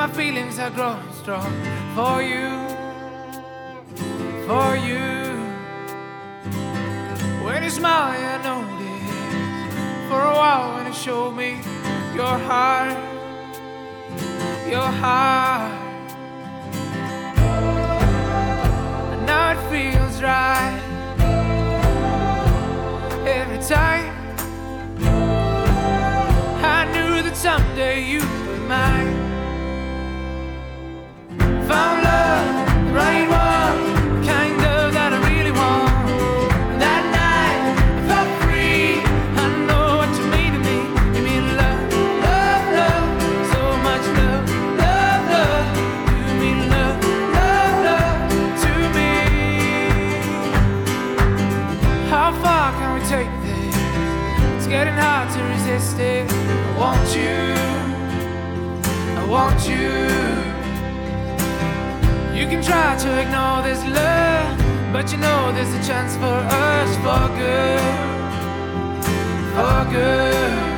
my feelings are growing strong for you, for you. When you smile, I notice for a while when you show me your heart, your heart. And now it feels right every time. Know what you mean to me. You mean love, love, love, so much love. Love, love, love, love, love, love, love, love, love, to me. How far can we take this? It's getting hard to resist it. I want you, I want you try to ignore this love, but you know there's a chance for us for good. For good.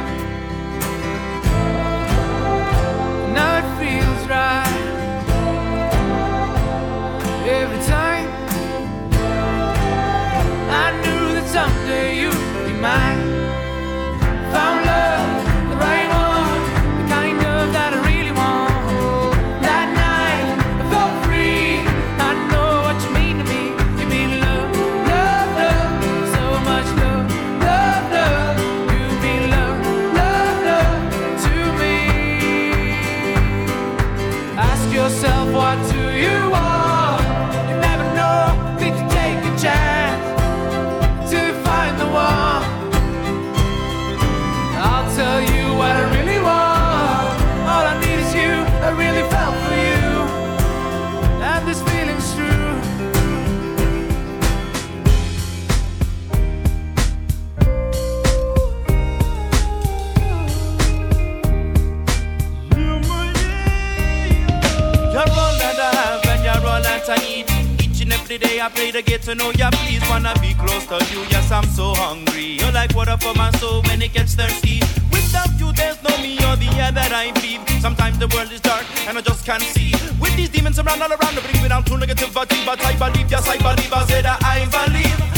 I pray to get to know ya. Please wanna be close to you. Yes, I'm so hungry. You're like water for my soul when it gets thirsty. Without you, there's no me or the air that I breathe. Sometimes the world is dark and I just can't see. With these demons around all around, bring me down to negativity. But I believe, yes, I believe. I said I believe.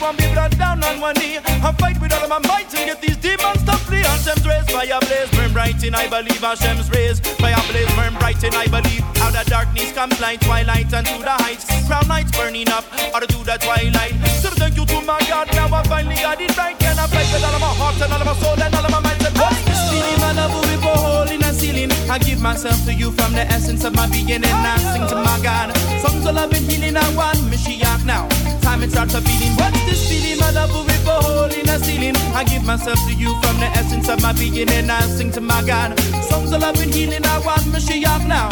One baby right down on one knee. I fight with all of my might and get these demons to flee. Hashem's rays, fire blaze, burn bright in I believe. Hashem's rays, fire blaze, burn bright in I believe. Out of darkness comes light, twilight and to the heights. Crown lights burning up, or to the twilight. So thank you to my God, now I finally got it right. Can I fight with all of my heart and all of my soul and all of my mind? And what's this feeling, my love, we go hole in a ceiling. I give myself to you from the essence of my being and I sing to my God. Songs of love and healing, I want Mashiach now. Time it starts a feeling. What's this feeling, my love, go hole in a ceiling. I give myself to you from the essence of my being and I sing to my God. Songs of love and healing, I want Mashiach now.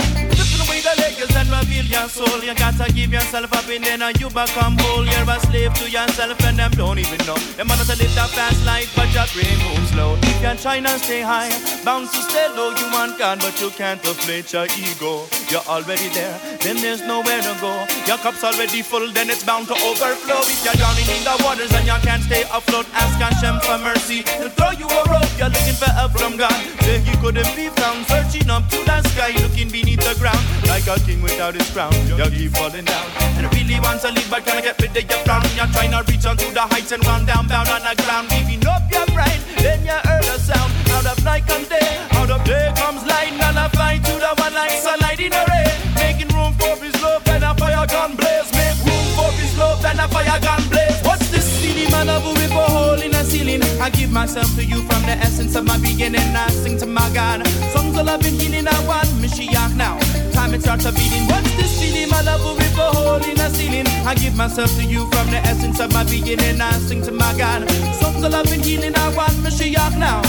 Your soul. You gotta give yourself up and then you become whole. You're a slave to yourself and them don't even know. Them to live that fast life, but your brain moves slow. If You can try and stay high, bound to stay low. You want God, but you can't inflate your ego. You're already there, then there's nowhere to go. Your cup's already full, then it's bound to overflow. If you're drowning in the waters and you can't stay afloat, ask Hashem for mercy. He'll throw you a rope. You're looking for help from God. Say he couldn't be found, searching up to the sky, looking beneath the ground like a king without his crown. You keep falling down, and really want to live, but can't get rid of your frown. You're trying to reach onto the heights and run down, bound on the ground, giving up your brain. Then you heard a sound out of night comes day, out of day comes light, and I find to the one like sunlight in the rain, making room for his love and a fire gun blaze. Make room for his love and a fire gun blaze. What's this feeling, man? Of a rip a hole in a ceiling. I give myself to you from the essence of my beginning. I sing to my God. Songs of love and healing. I want Mashiach now. Time it starts a beating. What's this feeling, my love? A rip a hole in a ceiling. I give myself to you from the essence of my beginning. I sing to my God. Songs of love and healing. I want Mashiach now.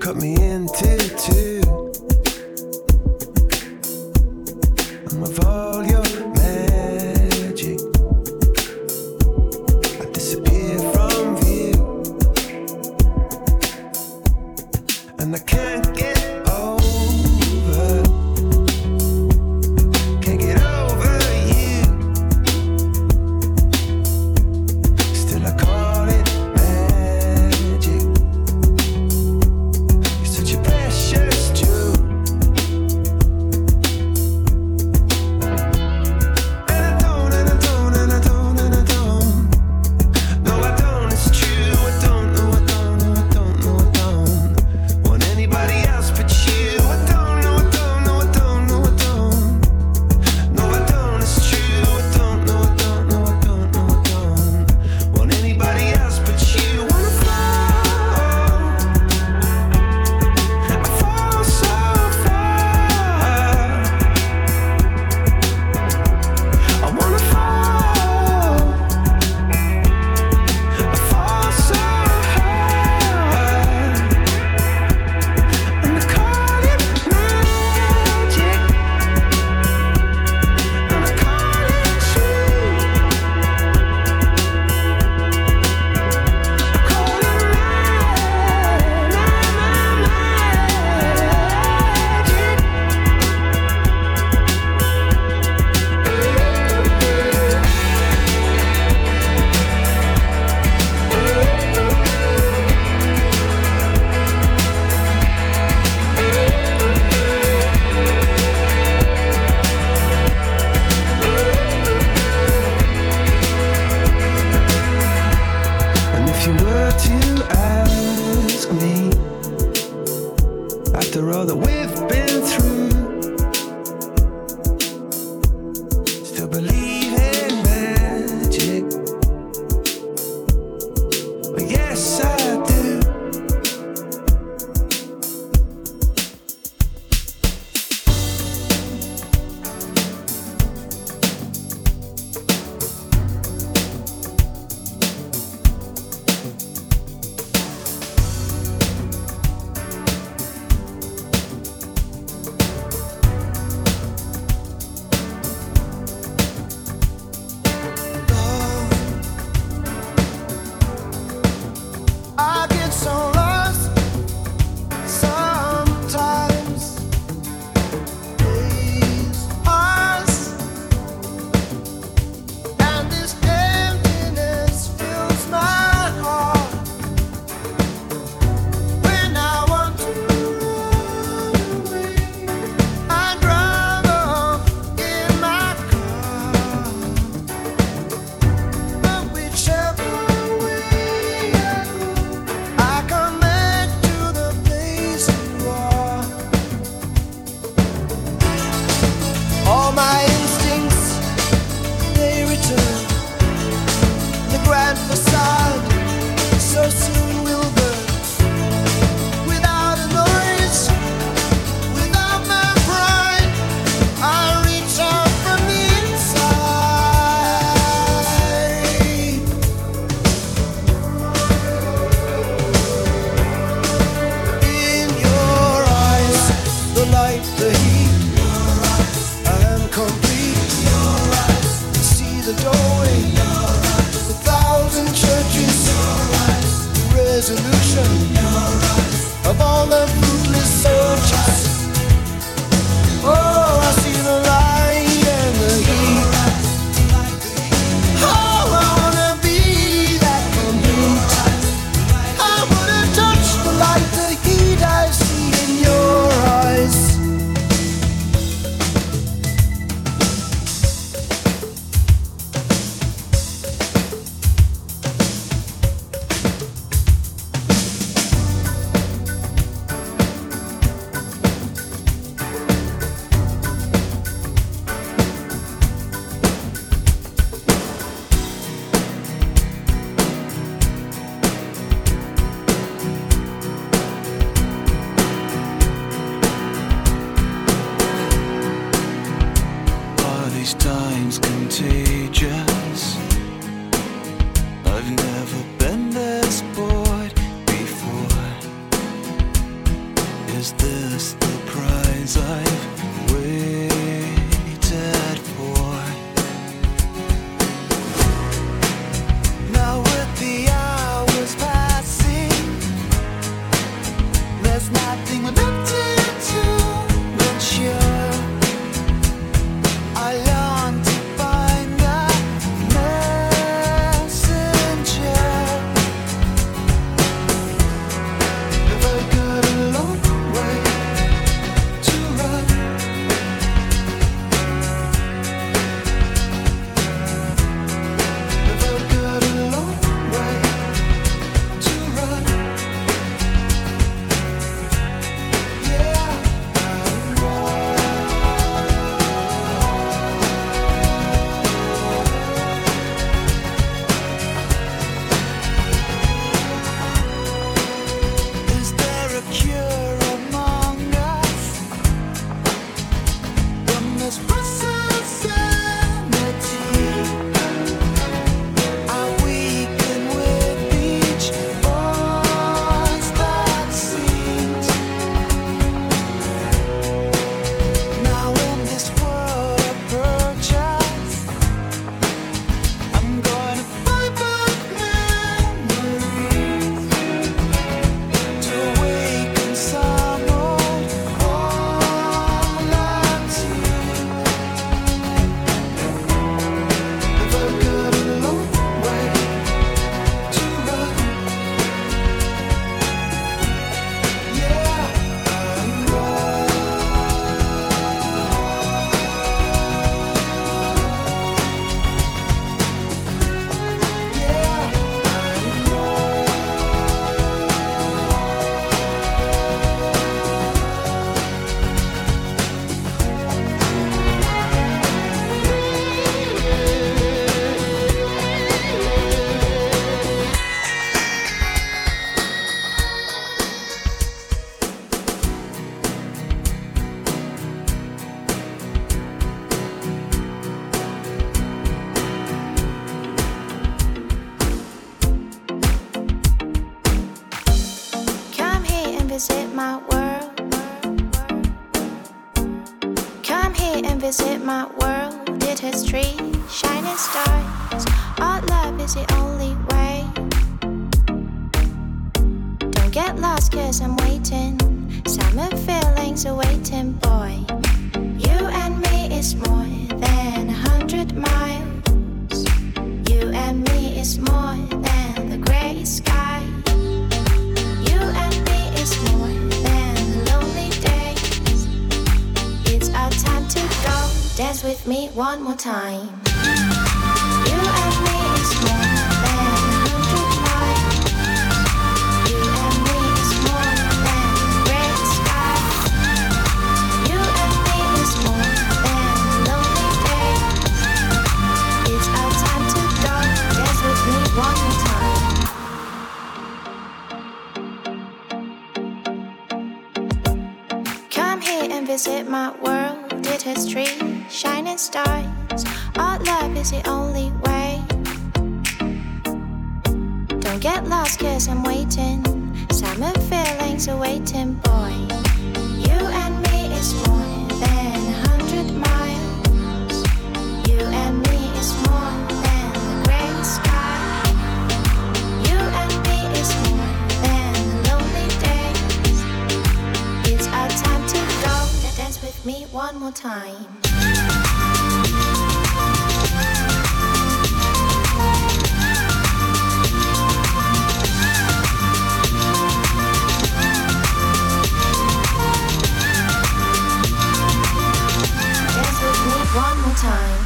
Cut me in, too. get lost cause I'm waiting. Summer feelings are waiting, boy. You and me is more than a hundred miles. You and me is more than the gray sky. You and me is more than the lonely days. It's our time to go. Now dance with me one more time. time.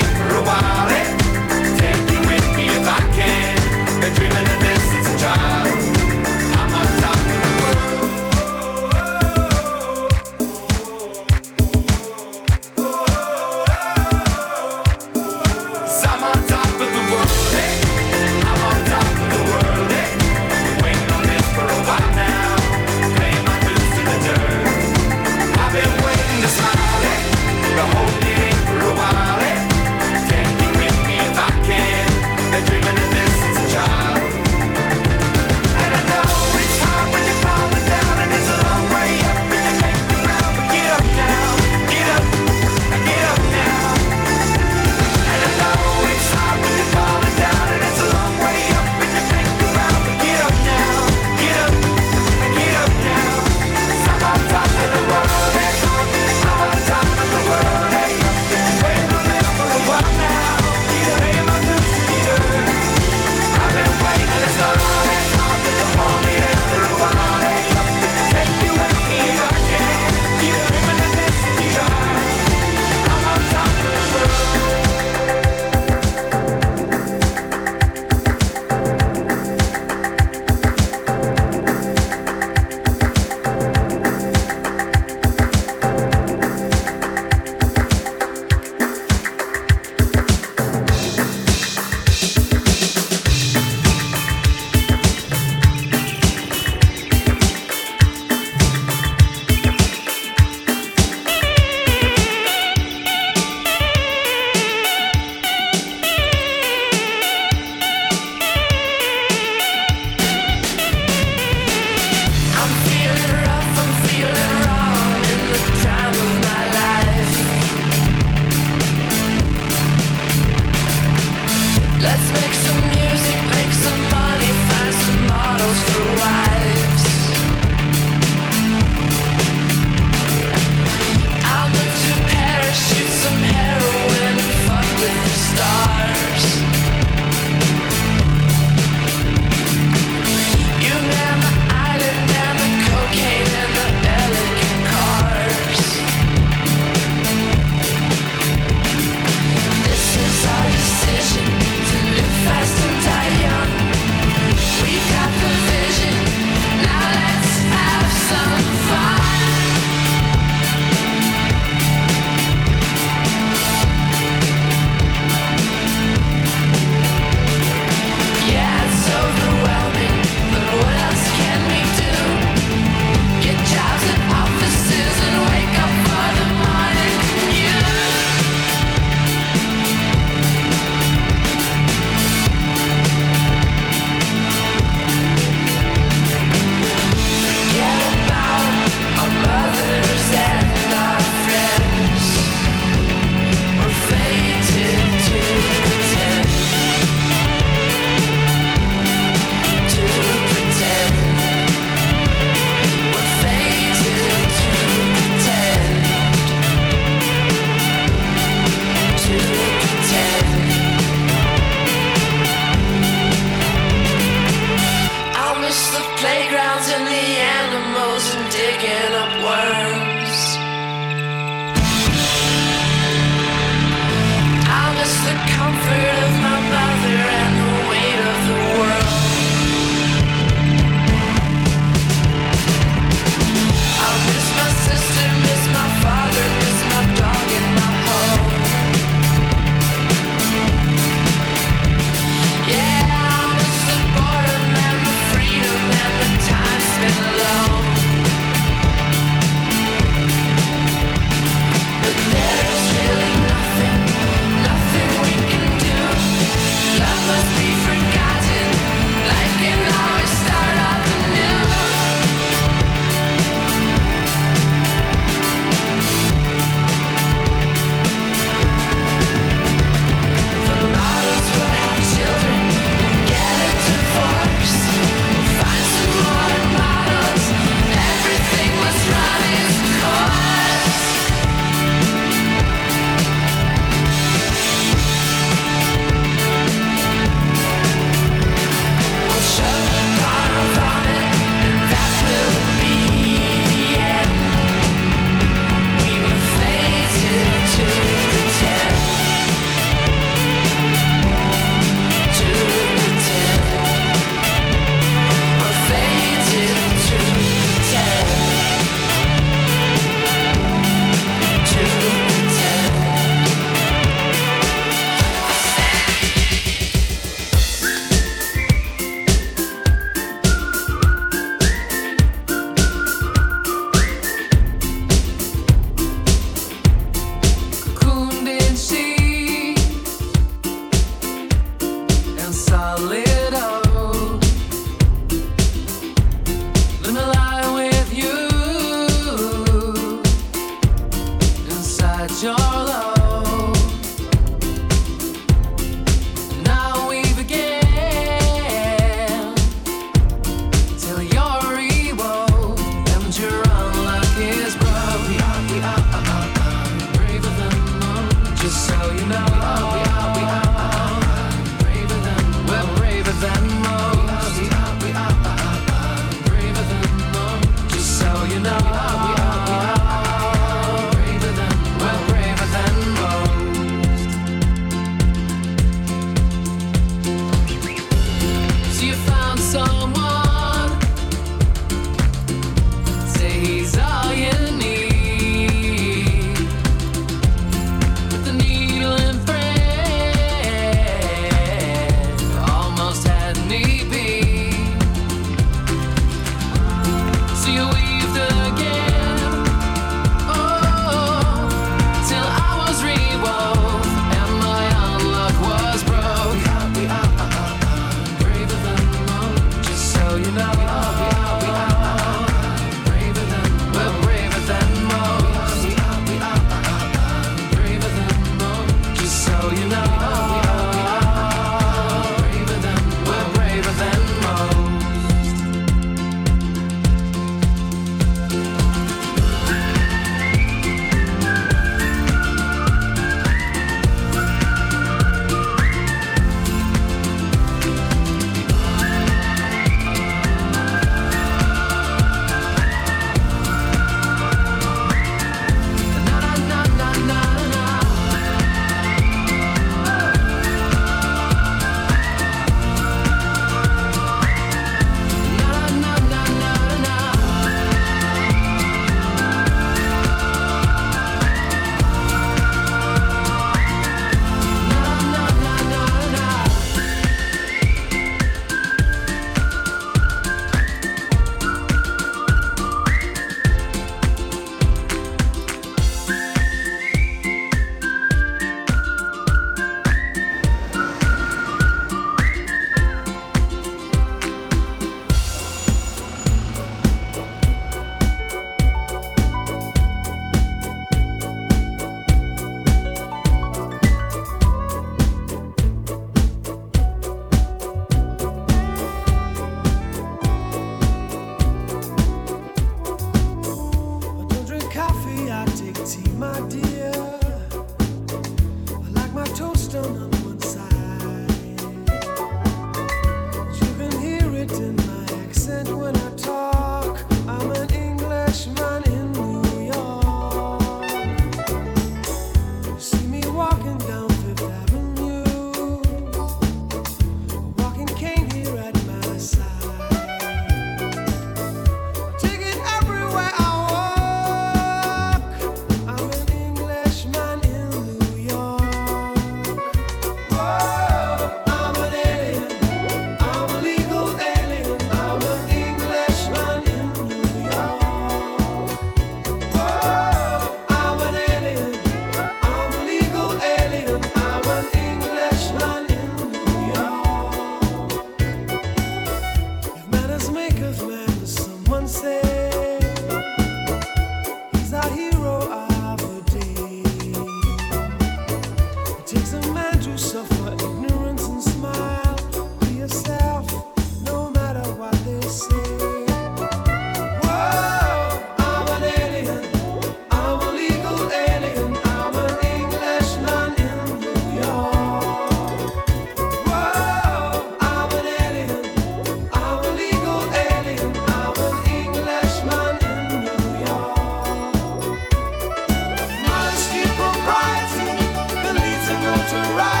to ride.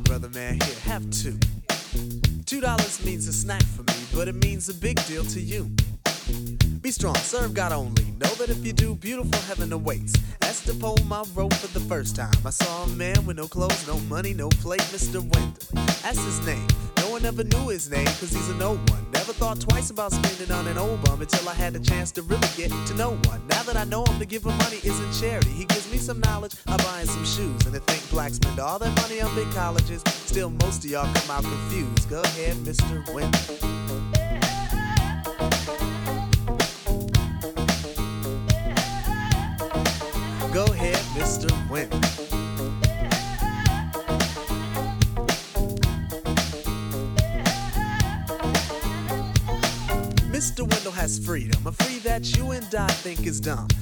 Brother man, here, have two. Two dollars means a snack for me, but it means a big deal to you. Be strong, serve God only. Know that if you do, beautiful heaven awaits. That's the poem I wrote for the first time. I saw a man with no clothes, no money, no plate, Mr. Wendal. That's his name. No one ever knew his name, cause he's a no one. Never thought twice about spending on an old bum until I had the chance to really get to know one. Now that I know him, to give him money isn't charity. He gives me some knowledge, I buy him some shoes. And to think blacks spend all their money on big colleges, still most of y'all come out confused. Go ahead, Mr. Winter. Go ahead, Mr. Winter. I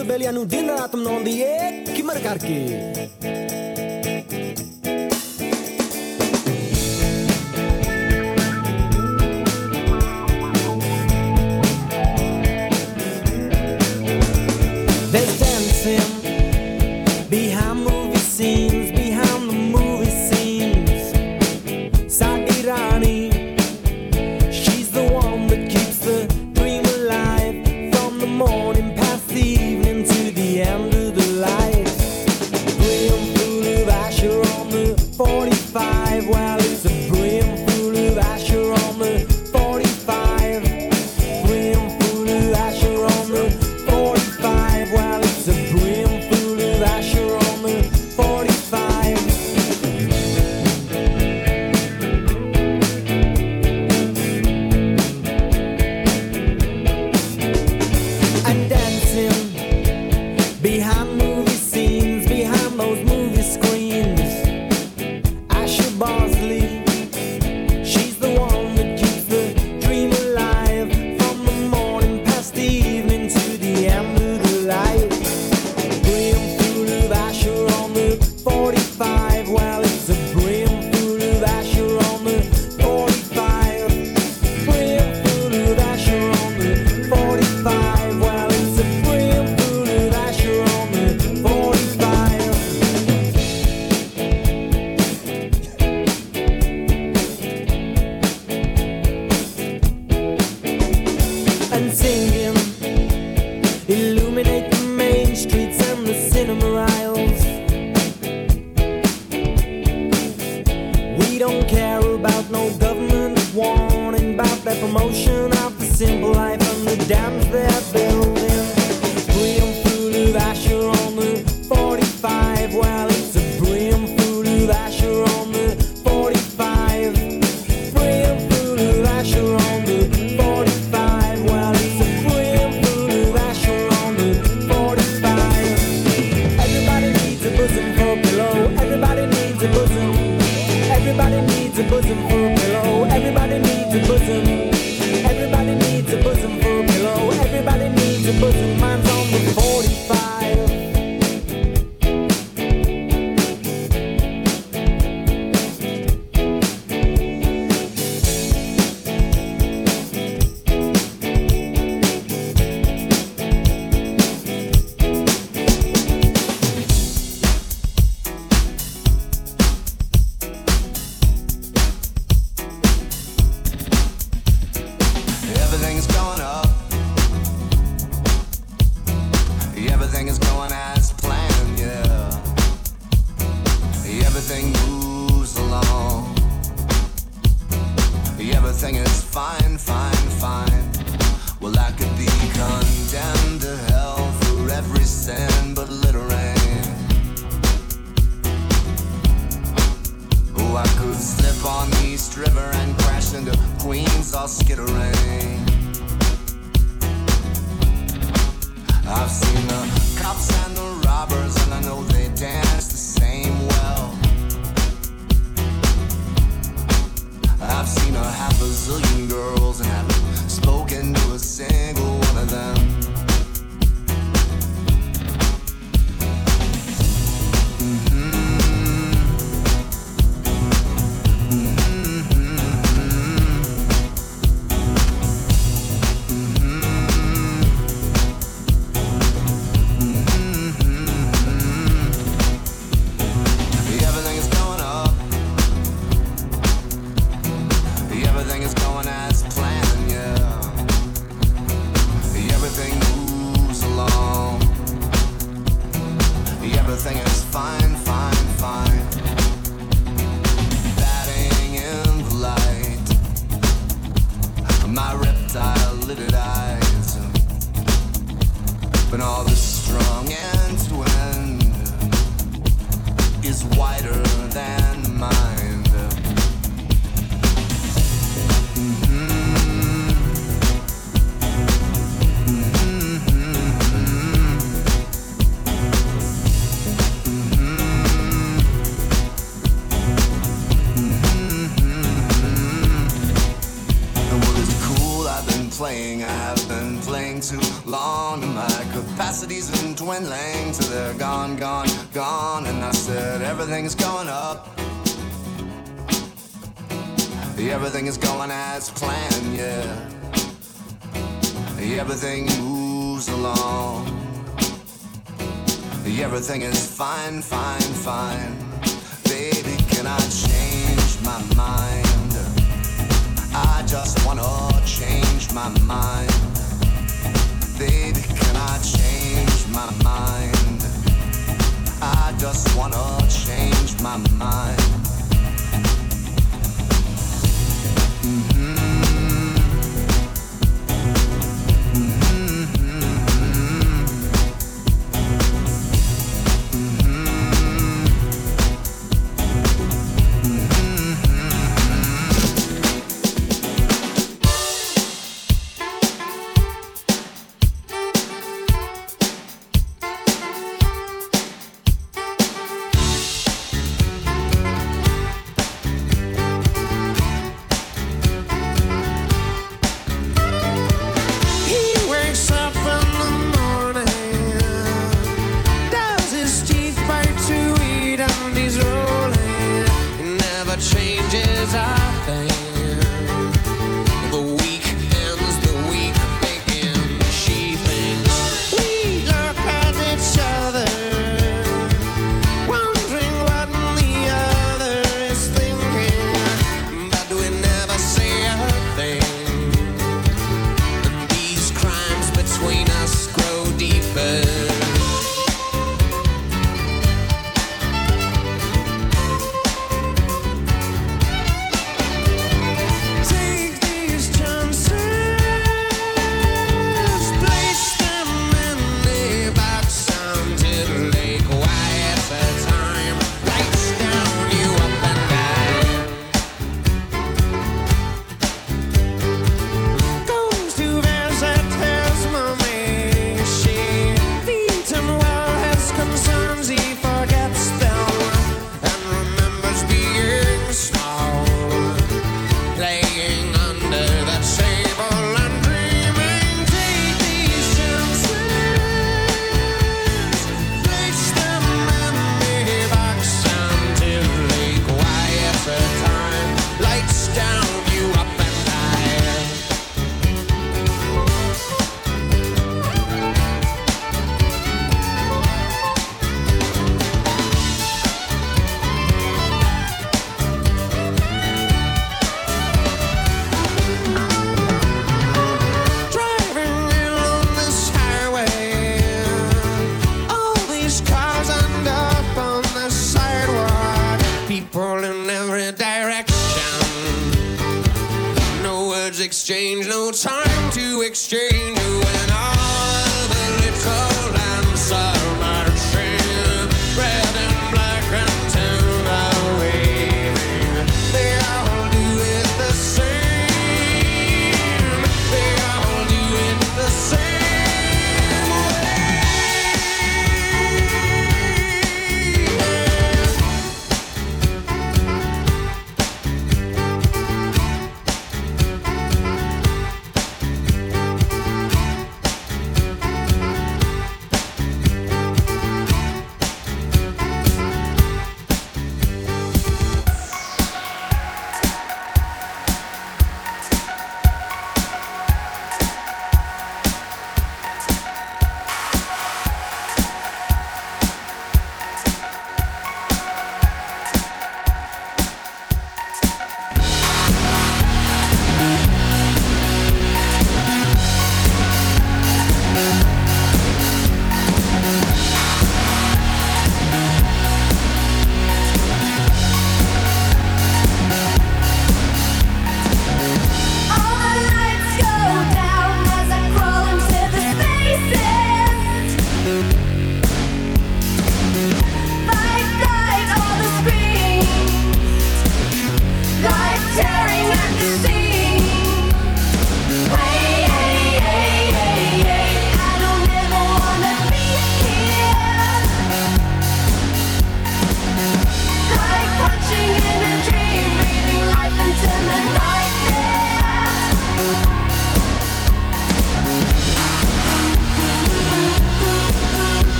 ਸਬੇਲੀਆਂ ਨੂੰ ਦਿਨ ਰਾਤ ਮਨਾਉਂਦੀ ਏ। ਕਿਮਰ ਕਰਕੇ।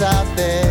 out there.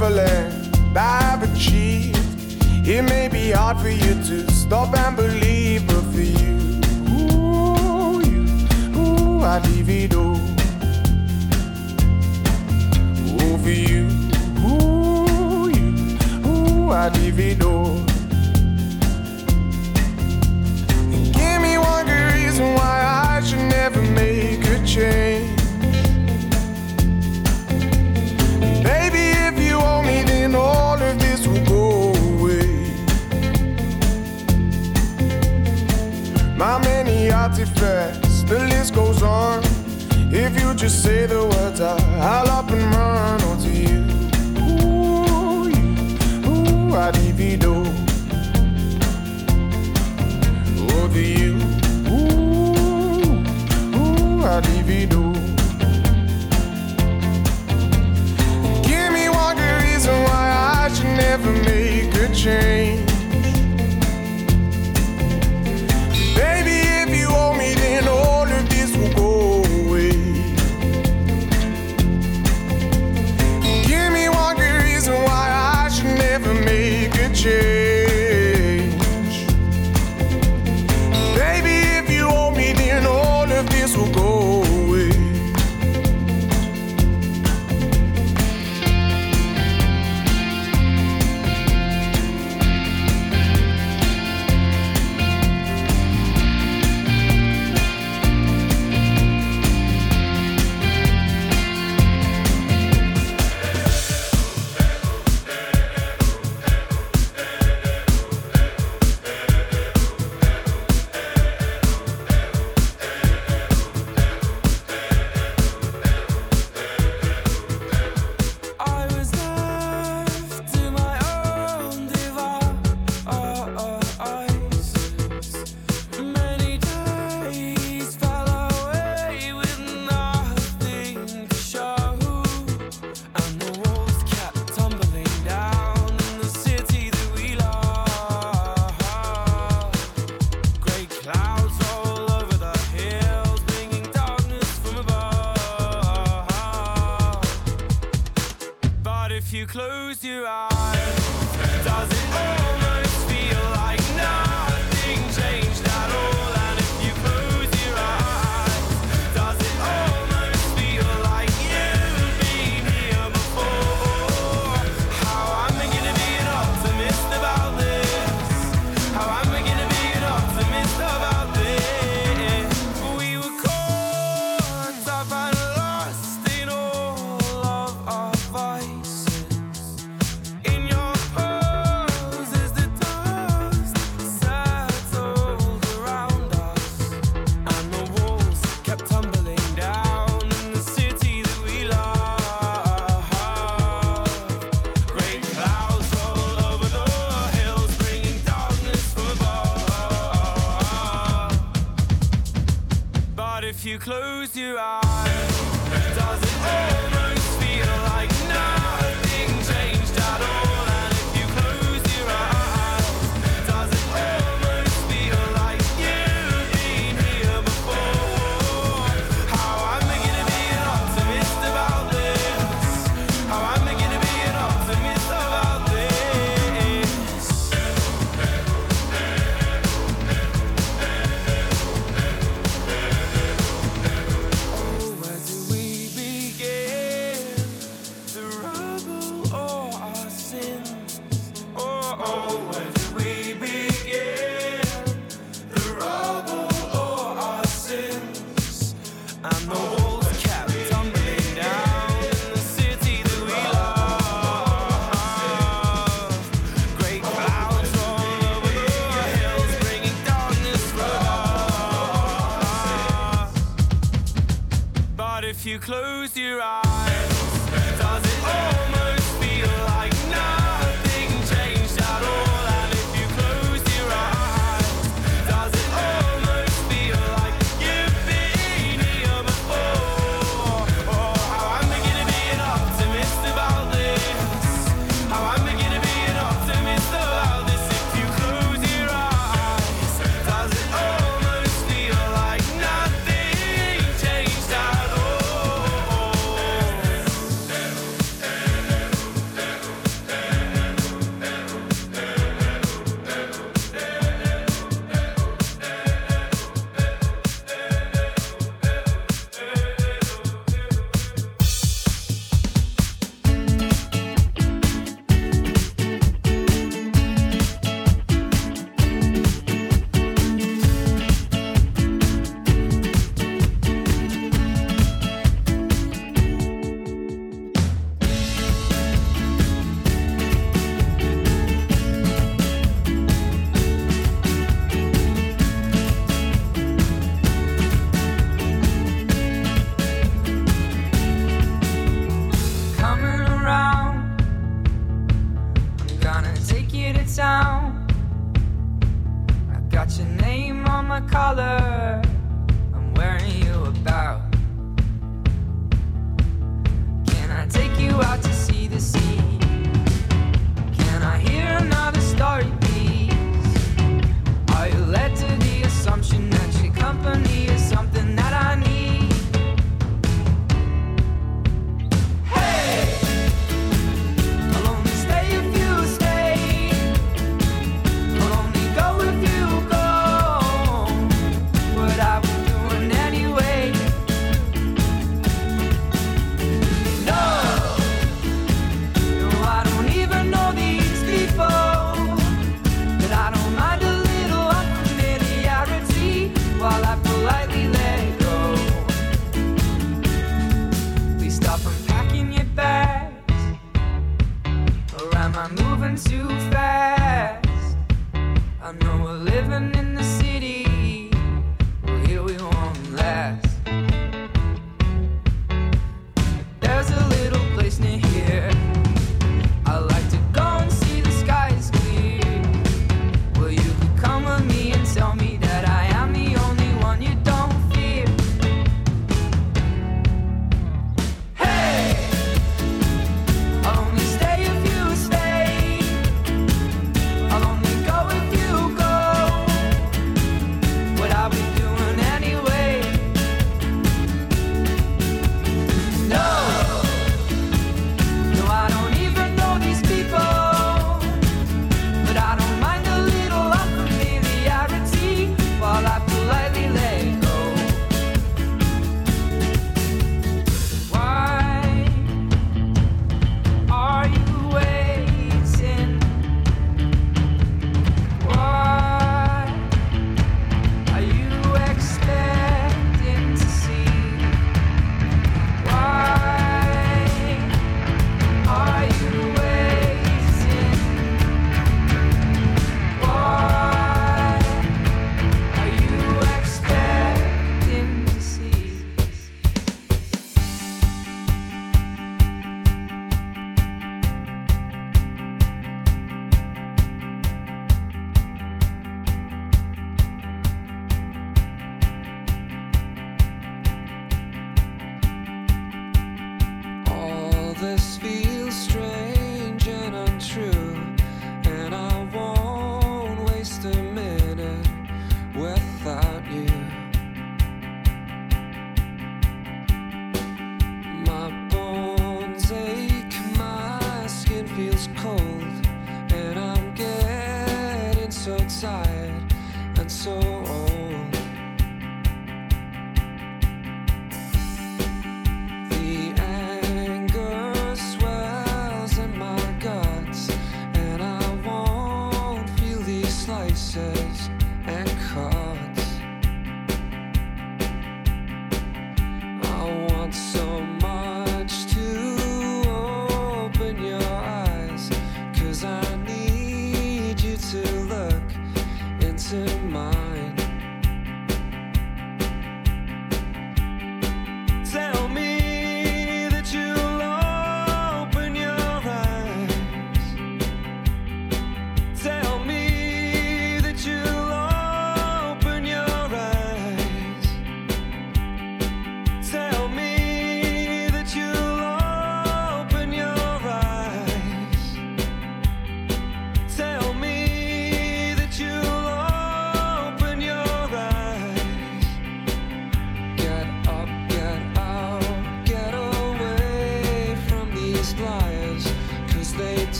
Acres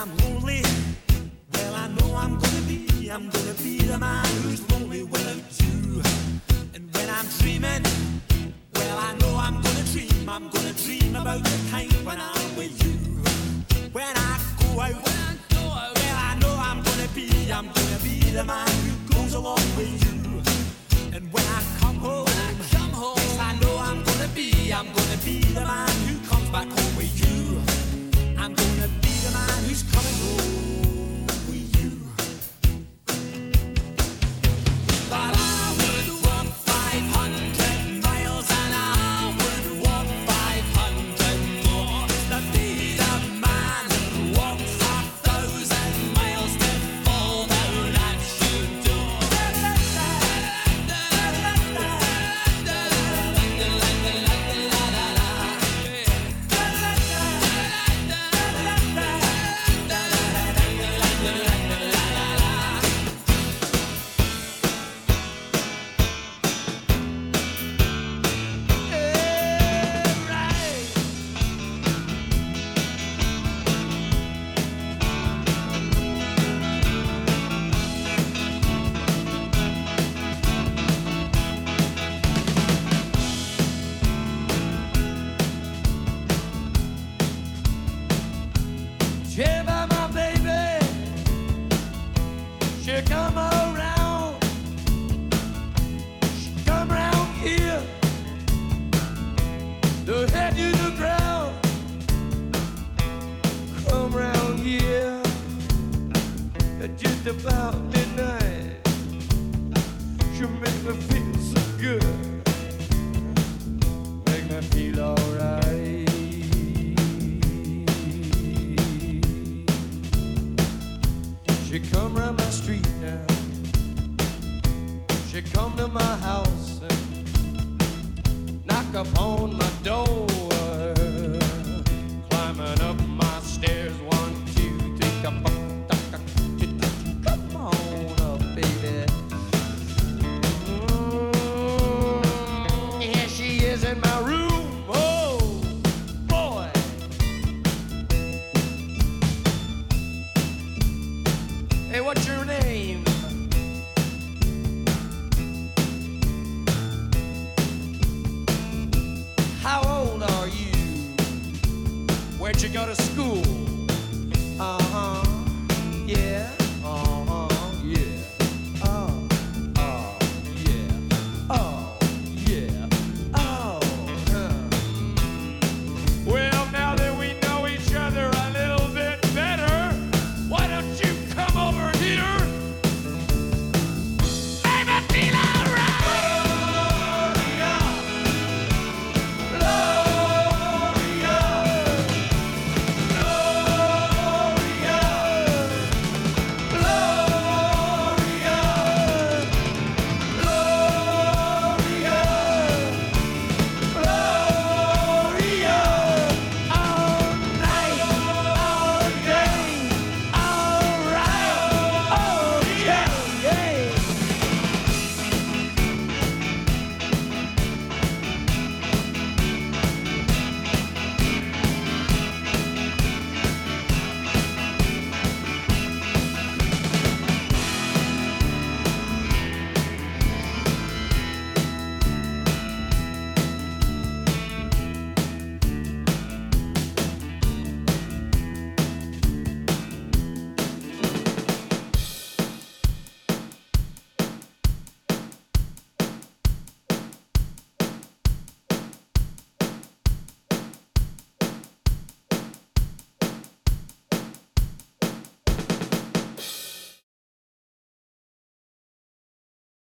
I'm lonely, well I know I'm gonna be, I'm gonna be the man who's lonely without you. And when I'm dreaming, well I know I'm gonna dream, I'm gonna dream about the time when I'm